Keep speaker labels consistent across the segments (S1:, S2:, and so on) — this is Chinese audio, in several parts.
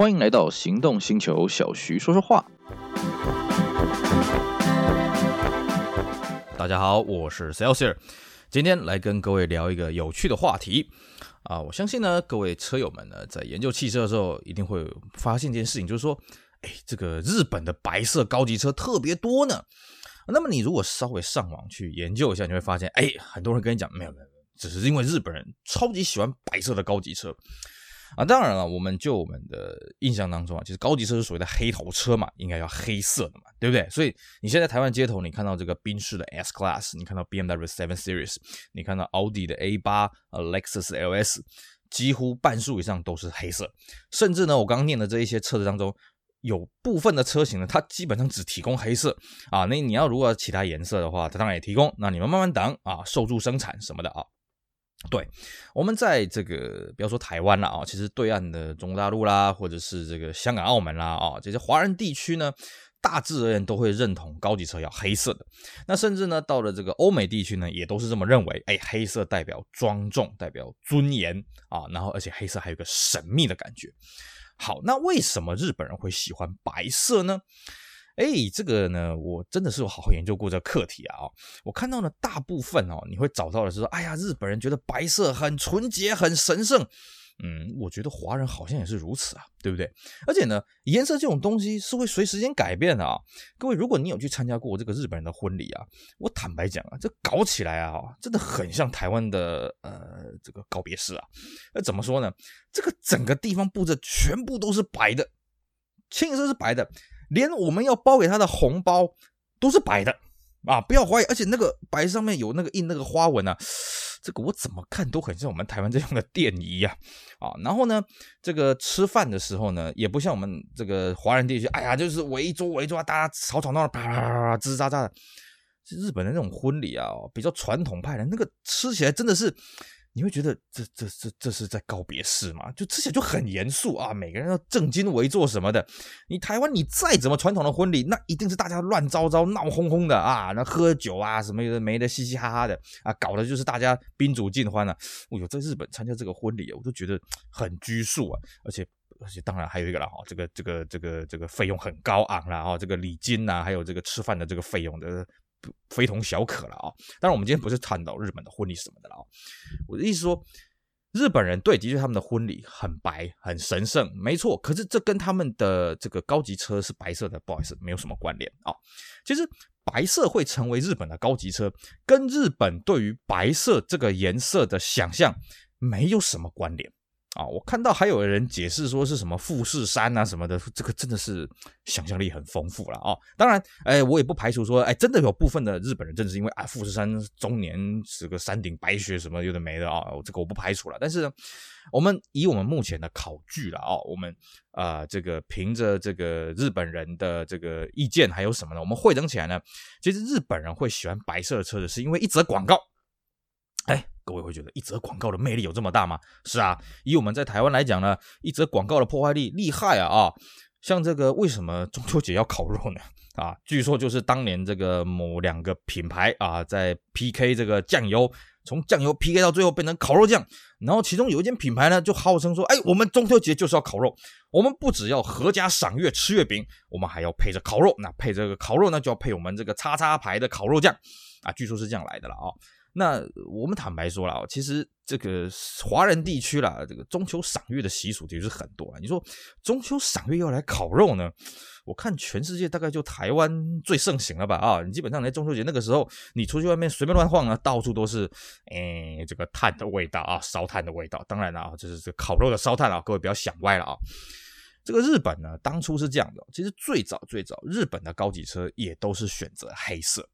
S1: 欢迎来到行动星球，小徐说说话。大家好，我是 Celsius，今天来跟各位聊一个有趣的话题啊！我相信呢，各位车友们呢，在研究汽车的时候，一定会发现一件事情，就是说，哎，这个日本的白色高级车特别多呢。那么你如果稍微上网去研究一下，你会发现，哎，很多人跟你讲，没有没有，只是因为日本人超级喜欢白色的高级车。啊，当然了，我们就我们的印象当中啊，其实高级车是所谓的黑头车嘛，应该要黑色的嘛，对不对？所以你现在台湾街头，你看到这个宾士的 S Class，你看到 BMW 7 Series，你看到奥迪的 A8，呃，Lexus LS，几乎半数以上都是黑色。甚至呢，我刚刚念的这一些车子当中，有部分的车型呢，它基本上只提供黑色啊。那你要如果其他颜色的话，它当然也提供。那你们慢慢等啊，受助生产什么的啊。对，我们在这个不要说台湾了啊，其实对岸的中国大陆啦，或者是这个香港、澳门啦啊，这些华人地区呢，大致而言都会认同高级车要黑色的。那甚至呢，到了这个欧美地区呢，也都是这么认为。哎，黑色代表庄重，代表尊严啊，然后而且黑色还有个神秘的感觉。好，那为什么日本人会喜欢白色呢？哎，这个呢，我真的是有好好研究过这个课题啊！我看到呢，大部分哦，你会找到的是说，哎呀，日本人觉得白色很纯洁、很神圣。嗯，我觉得华人好像也是如此啊，对不对？而且呢，颜色这种东西是会随时间改变的啊。各位，如果你有去参加过这个日本人的婚礼啊，我坦白讲啊，这搞起来啊，真的很像台湾的呃这个告别式啊。那怎么说呢？这个整个地方布置全部都是白的，清一色是白的。连我们要包给他的红包都是白的啊！不要怀疑，而且那个白上面有那个印那个花纹啊，这个我怎么看都很像我们台湾这样的奠仪呀啊！然后呢，这个吃饭的时候呢，也不像我们这个华人地区，哎呀，就是围桌围一桌，大家吵吵闹闹，啪啪啪啪，吱吱喳喳的。日本的那种婚礼啊，比较传统派的那个，吃起来真的是。你会觉得这这这这是在告别式吗？就吃起来就很严肃啊，每个人要正襟危坐什么的。你台湾你再怎么传统的婚礼，那一定是大家乱糟糟、闹哄哄的啊，那喝酒啊什么的没的，嘻嘻哈哈的啊，搞的就是大家宾主尽欢了。我有在日本参加这个婚礼，我都觉得很拘束啊，而且而且当然还有一个了哈，这个这个这个这个费用很高昂了哈，这个礼金呐，还有这个吃饭的这个费用的。非同小可了啊！当然，我们今天不是探讨日本的婚礼什么的了啊。我的意思说，日本人对的确他们的婚礼很白、很神圣，没错。可是这跟他们的这个高级车是白色的，不好意思，没有什么关联啊。其实白色会成为日本的高级车，跟日本对于白色这个颜色的想象没有什么关联。啊，我看到还有人解释说是什么富士山啊什么的，这个真的是想象力很丰富了啊！当然，哎，我也不排除说，哎，真的有部分的日本人，正是因为啊，富士山终年是个山顶白雪什么有的没的啊，这个我不排除了。但是呢，我们以我们目前的考据了啊，我们啊、这个凭着这个日本人的这个意见还有什么呢？我们汇整起来呢，其实日本人会喜欢白色的车子，是因为一则广告。哎，各位会觉得一则广告的魅力有这么大吗？是啊，以我们在台湾来讲呢，一则广告的破坏力厉害啊啊！像这个为什么中秋节要烤肉呢？啊，据说就是当年这个某两个品牌啊在 PK 这个酱油，从酱油 PK 到最后变成烤肉酱，然后其中有一间品牌呢就号称说，哎，我们中秋节就是要烤肉，我们不只要阖家赏月吃月饼，我们还要配着烤肉，那配这个烤肉呢就要配我们这个叉叉牌的烤肉酱啊，据说是这样来的了啊。那我们坦白说了，其实这个华人地区啦，这个中秋赏月的习俗其实是很多啊。你说中秋赏月要来烤肉呢？我看全世界大概就台湾最盛行了吧？啊，你基本上在中秋节那个时候，你出去外面随便乱晃啊，到处都是诶这个炭的味道啊，烧炭的味道。当然了啊，就是这个烤肉的烧炭啊，各位不要想歪了啊。这个日本呢，当初是这样的，其实最早最早，日本的高级车也都是选择黑色。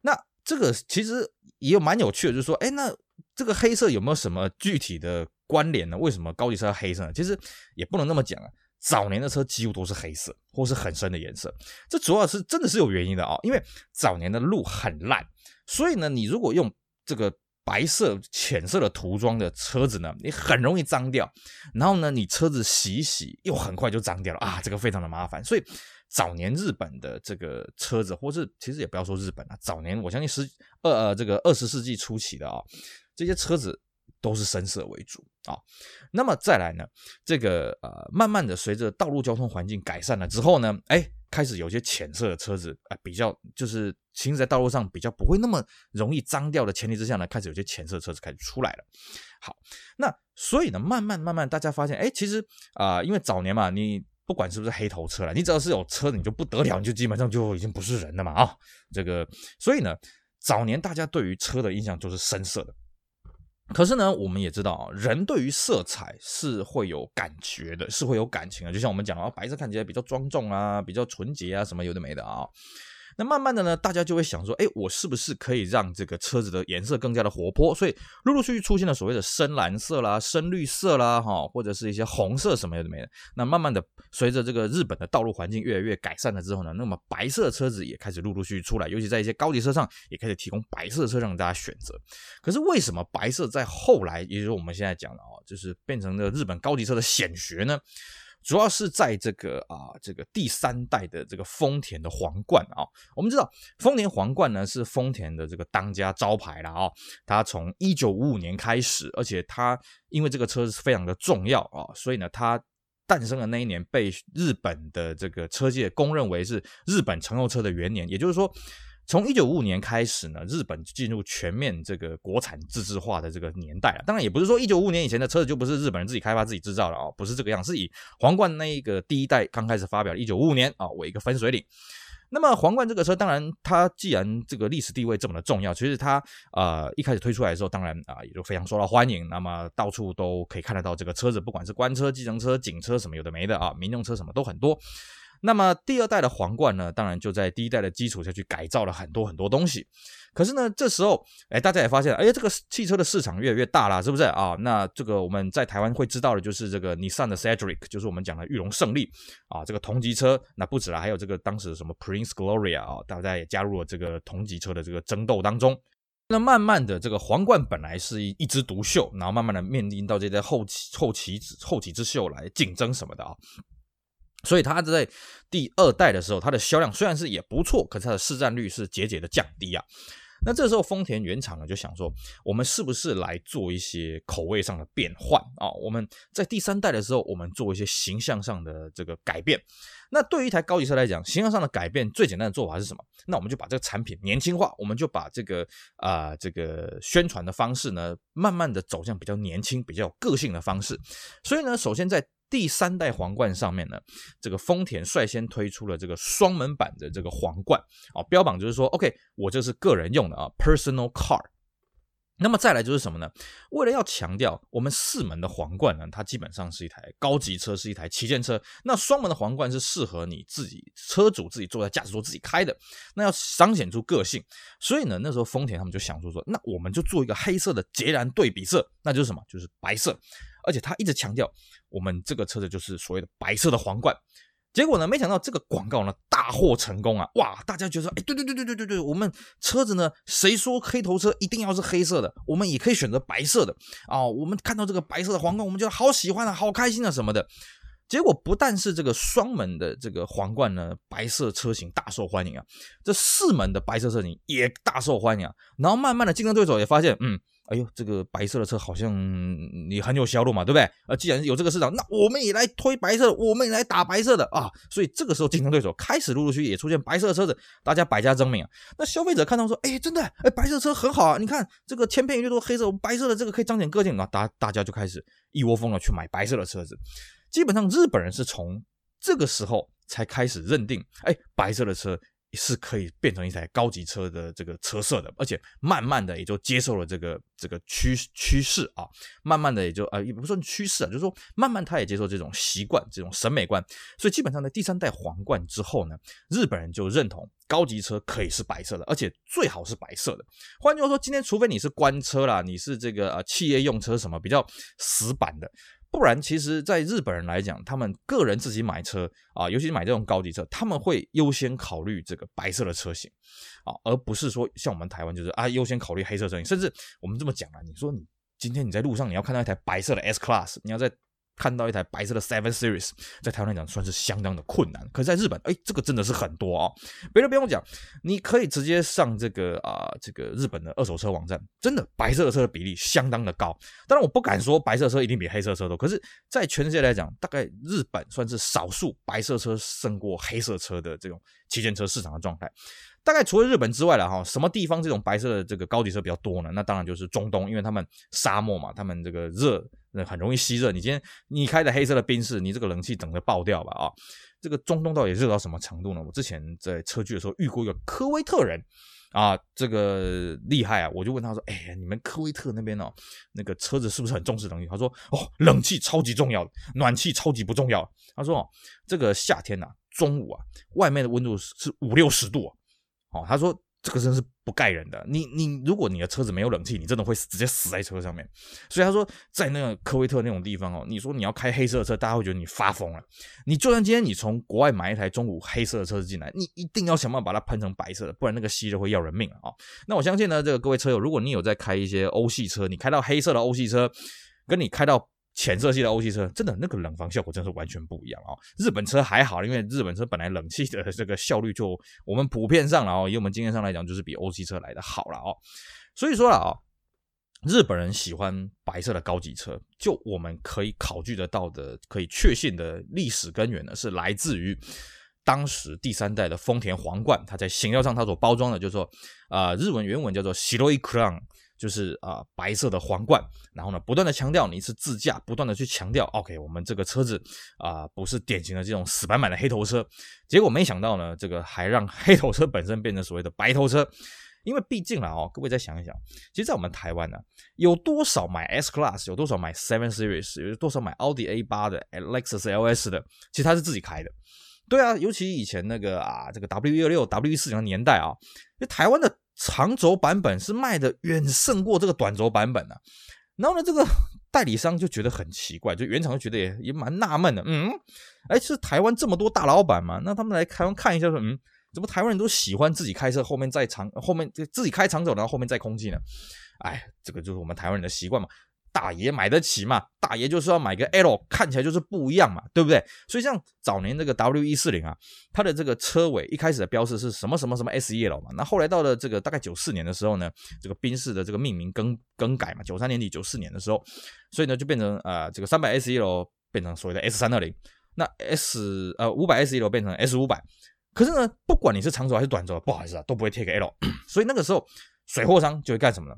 S1: 那这个其实也有蛮有趣的，就是说，哎，那这个黑色有没有什么具体的关联呢？为什么高级车要黑色呢？其实也不能那么讲啊。早年的车几乎都是黑色，或是很深的颜色。这主要是真的是有原因的啊，因为早年的路很烂，所以呢，你如果用这个白色、浅色的涂装的车子呢，你很容易脏掉。然后呢，你车子洗一洗又很快就脏掉了啊，这个非常的麻烦。所以。早年日本的这个车子，或是其实也不要说日本啊，早年我相信十二呃这个二十世纪初期的啊，这些车子都是深色为主啊。那么再来呢，这个呃，慢慢的随着道路交通环境改善了之后呢，哎，开始有些浅色的车子啊、比较就是行驶在道路上比较不会那么容易脏掉的前提之下呢，开始有些浅色车子开始出来了。好，那所以呢，慢慢慢慢大家发现，哎，其实啊、因为早年嘛，你不管是不是黑头车了，你只要是有车，你就不得了，你就基本上就已经不是人了嘛啊，这个，所以呢。早年大家对于车的印象就是深色的，可是呢，我们也知道啊，人对于色彩是会有感觉的，是会有感情的。就像我们讲啊，白色看起来比较庄重啊，比较纯洁啊，什么有的没的啊。那慢慢的呢，大家就会想说，哎，我是不是可以让这个车子的颜色更加的活泼？所以陆陆续续出现了所谓的深蓝色啦、深绿色啦，哈，或者是一些红色什么的没的。那慢慢的，随着这个日本的道路环境越来越改善了之后呢，那么白色车子也开始陆陆续续出来，尤其在一些高级车上也开始提供白色车让大家选择。可是为什么白色在后来，也就是我们现在讲的啊，就是变成了日本高级车的显学呢？主要是在这个啊，这个第三代的这个丰田的皇冠啊，我们知道丰田皇冠呢是丰田的这个当家招牌了啊。它从一九五五年开始，而且它因为这个车是非常的重要啊，所以呢，它诞生的那一年被日本的这个车界公认为是日本乘用车的元年，也就是说。从一九五五年开始呢，日本进入全面这个国产自制化的这个年代了。当然，也不是说一九五五年以前的车子就不是日本人自己开发自己制造的哦，不是这个样，是以皇冠那一个第一代刚开始发表，一九五五年啊为一个分水岭。那么皇冠这个车，当然它既然这个历史地位这么的重要，其实它呃一开始推出来的时候，当然啊也就非常受到欢迎。那么到处都可以看得到这个车子，不管是官车、计程车、警车什么有的没的啊，民用车什么都很多。那么第二代的皇冠呢，当然就在第一代的基础下去改造了很多很多东西。可是呢，这时候，哎，大家也发现，哎，这个汽车的市场越来越大了，是不是啊？那这个我们在台湾会知道的，就是这个尼桑的 Cedric，就是我们讲的裕隆胜利啊，这个同级车。那不止了，还有这个当时什么 Prince Gloria 啊，大家也加入了这个同级车的这个争斗当中。那慢慢的，这个皇冠本来是一枝独秀，然后慢慢的面临到这些后起后起后起之秀来竞争什么的啊。所以它在第二代的时候，它的销量虽然是也不错，可是它的市占率是节节的降低啊。那这时候丰田原厂呢就想说，我们是不是来做一些口味上的变换啊？我们在第三代的时候，我们做一些形象上的这个改变。那对于一台高级车来讲，形象上的改变最简单的做法是什么？那我们就把这个产品年轻化，我们就把这个啊、这个宣传的方式呢，慢慢的走向比较年轻、比较有个性的方式。所以呢，首先在第三代皇冠上面呢，这个丰田率先推出了这个双门版的这个皇冠啊，标榜就是说，OK，我这是个人用的啊，personal car。那么再来就是什么呢？为了要强调我们四门的皇冠呢，它基本上是一台高级车，是一台旗舰车。那双门的皇冠是适合你自己车主自己坐在驾驶座自己开的，那要彰显出个性。所以呢，那时候丰田他们就想说说，那我们就做一个黑色的截然对比色，那就是什么？就是白色。而且他一直强调，我们这个车子就是所谓的白色的皇冠。结果呢，没想到这个广告呢大获成功啊！哇，大家觉得说，哎，对对对对对对对，我们车子呢，谁说黑头车一定要是黑色的？我们也可以选择白色的啊！我们看到这个白色的皇冠，我们觉得好喜欢啊，好开心啊什么的。结果不但是这个双门的这个皇冠呢，白色车型大受欢迎啊，这四门的白色车型也大受欢迎啊。然后慢慢的，竞争对手也发现，嗯。哎呦，这个白色的车好像你很有销路嘛，对不对？呃，既然有这个市场，那我们也来推白色，我们也来打白色的啊！所以这个时候竞争对手开始陆陆续续也出现白色的车子，大家百家争鸣啊。那消费者看到说，哎，真的，哎，白色车很好啊！你看这个千篇一律都黑色，白色的这个可以彰显个性啊！大大家就开始一窝蜂的去买白色的车子。基本上日本人是从这个时候才开始认定，哎，白色的车。是可以变成一台高级车的这个车色的，而且慢慢的也就接受了这个这个趋趋势啊，慢慢的也就呃也不说趋势啊，就是说慢慢他也接受这种习惯、这种审美观，所以基本上在第三代皇冠之后呢，日本人就认同高级车可以是白色的，而且最好是白色的。换句话说，今天除非你是官车啦，你是这个呃企业用车什么比较死板的。不然，其实，在日本人来讲，他们个人自己买车啊，尤其是买这种高级车，他们会优先考虑这个白色的车型啊，而不是说像我们台湾就是啊，优先考虑黑色车型。甚至我们这么讲啊，你说你今天你在路上你要看到一台白色的 S Class，你要在看到一台白色的 Seven Series，在台湾来讲算是相当的困难。可是在日本，哎，这个真的是很多啊、哦。别的不用讲，你可以直接上这个啊，这个日本的二手车网站，真的白色的车的比例相当的高。当然，我不敢说白色车一定比黑色车多，可是，在全世界来讲，大概日本算是少数白色车胜过黑色车的这种旗舰车市场的状态。大概除了日本之外了哈，什么地方这种白色的这个高级车比较多呢？那当然就是中东，因为他们沙漠嘛，他们这个热，很容易吸热。你今天你开的黑色的宾士，你这个冷气整个爆掉吧啊！这个中东到底热到什么程度呢？我之前在车聚的时候遇过一个科威特人啊，这个厉害啊！我就问他说：“哎，你们科威特那边哦，那个车子是不是很重视冷气？”他说：“哦，冷气超级重要，暖气超级不重要。”他说：“哦，这个夏天呐、中午啊，外面的温度是五六十度。”哦，他说这个真是不盖人的。你你，如果你的车子没有冷气，你真的会直接死在车上面。所以他说，在那个科威特那种地方哦，你说你要开黑色的车，大家会觉得你发疯了。你就算今天你从国外买一台中古黑色的车子进来，你一定要想办法把它喷成白色的，不然那个吸热会要人命啊、哦！那我相信呢，这个各位车友，如果你有在开一些欧系车，你开到黑色的欧系车，跟你开到。浅色系的欧系车，真的那个冷房效果真是完全不一样啊！日本车还好，因为日本车本来冷气的这个效率就我们普遍上了哦，以我们经验上来讲，就是比欧系车来的好了哦。所以说了啊，日本人喜欢白色的高级车，就我们可以考据得到的、可以确信的历史根源呢，是来自于当时第三代的丰田皇冠，它在形象上它所包装的，就是说啊，日文原文叫做 Shiroi Crown 就是啊、白色的皇冠，然后呢，不断的强调你是自驾，不断的去强调，OK，我们这个车子啊、不是典型的这种死板板的黑头车。结果没想到呢，这个还让 黑头车本身变成所谓的白头车。因为毕竟啦哦，各位再想一想，其实，在我们台湾呢、有多少买 S Class，有多少买 Seven Series，有多少买奥迪 A 八的、Lexus LS 的，其实他是自己开的。对啊，尤其以前那个啊，这个 W 一二六、W 一四零的年代啊，因为台湾的。长轴版本是卖的远胜过这个短轴版本的，然后呢，这个 代理商就觉得很奇怪，就原厂就觉得也也蛮纳闷的，嗯，哎，是台湾这么多大老板嘛，那他们来台湾看一下说，嗯，怎么台湾人都喜欢自己开车后面再长，后面自己开长轴，然后后面再空气呢？哎，这个就是我们台湾人的习惯嘛。大爷买得起嘛？大爷就是要买个 L，看起来就是不一样嘛，对不对？所以像早年这个 W 一四零啊，它的这个车尾一开始的标示是什么什么什么 S E L 嘛，那后来到了这个大概九四年的时候呢，这个宾士的这个命名更更改嘛，九三年底九四年的时候，所以呢就变成呃这个三百 S E L 变成所谓的 S 三二零，那 S 呃五百 S E L 变成 S 五百，可是呢不管你是长轴还是短轴，不好意思啊都不会贴个 L，所以那个时候水货商就会干什么呢？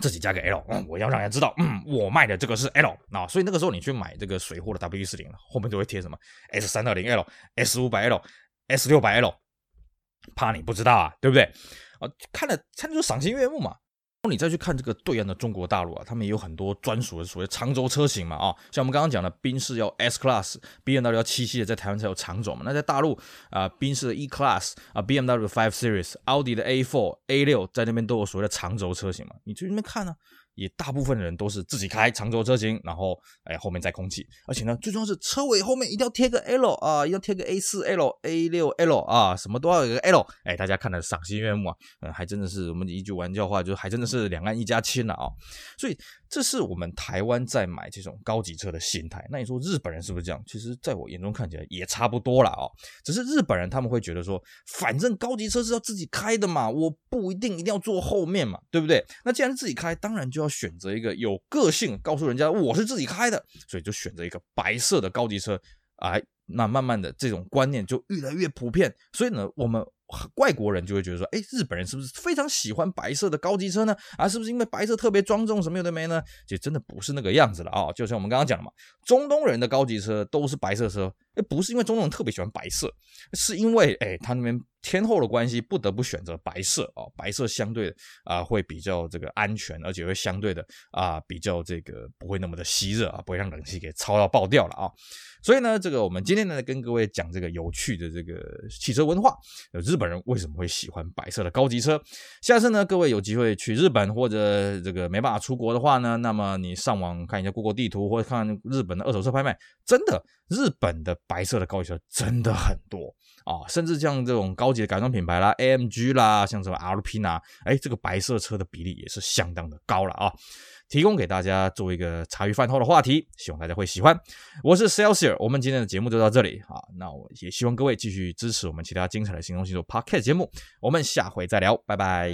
S1: 自己加个 L，嗯，我要让人家知道，嗯，我卖的这个是 L 啊，所以那个时候你去买这个水货的 W 四零，后面就会贴什么 S 三二零 L、S 五百 L、S 六百 L，怕你不知道啊，对不对？啊，看了看就赏心悦目嘛。你再去看这个对岸的中国大陆啊，他们也有很多专属的所谓长轴车型嘛啊，像我们刚刚讲的宾士要 S Class，BMW 要七系的在台湾才有长轴嘛。那在大陆啊，宾士的 E Class 啊，BMW 的 Five Series，奥迪的 A Four、A 六在那边都有所谓的长轴车型嘛。你去那边看呢、也大部分人都是自己开长轴车型，然后哎后面载空气，而且呢最重要是车尾后面一定要贴个 L 啊，一定要贴个 A 四 L、A 六 L 啊，什么都要有个 L，哎大家看得赏心悦目啊，嗯还真的是我们一句玩笑话，就还真的是两岸一家亲了啊，所以这是我们台湾在买这种高级车的心态。那你说日本人是不是这样？其实在我眼中看起来也差不多了啊，只是日本人他们会觉得说，反正高级车是要自己开的嘛，我不一定一定要坐后面嘛，对不对？那既然自己开，当然就要。要选择一个有个性，告诉人家我是自己开的，所以就选择一个白色的高级车，哎，那慢慢的这种观念就越来越普遍，所以呢，我们。外国人就会觉得说，哎，日本人是不是非常喜欢白色的高级车呢？啊，是不是因为白色特别庄重，什么有的没呢？其实真的不是那个样子了啊！就像我们刚刚讲的嘛，中东人的高级车都是白色车，不是因为中国人特别喜欢白色，是因为哎，他那边天候的关系，不得不选择白色啊。白色相对啊会比较这个安全，而且会相对的啊比较这个不会那么的吸热啊，不会让冷气给操到爆掉了啊。所以呢，这个我们今天呢跟各位讲这个有趣的这个汽车文化，日本人为什么会喜欢白色的高级车？下次呢，各位有机会去日本或者这个没办法出国的话呢，那么你上网看一下各国地图或者看日本的二手车拍卖，真的日本的白色的高级车真的很多啊，甚至像这种高级的改装品牌啦，AMG 啦，像什么 Alpina，哎，这个白色车的比例也是相当的高了啊。提供给大家做一个茶余饭后的话题，希望大家会喜欢。我是 Celsius，我们今天的节目就到这里啊。那我也希望各位继续支持我们其他精彩的行动星座 Podcast 节目。我们下回再聊，拜拜。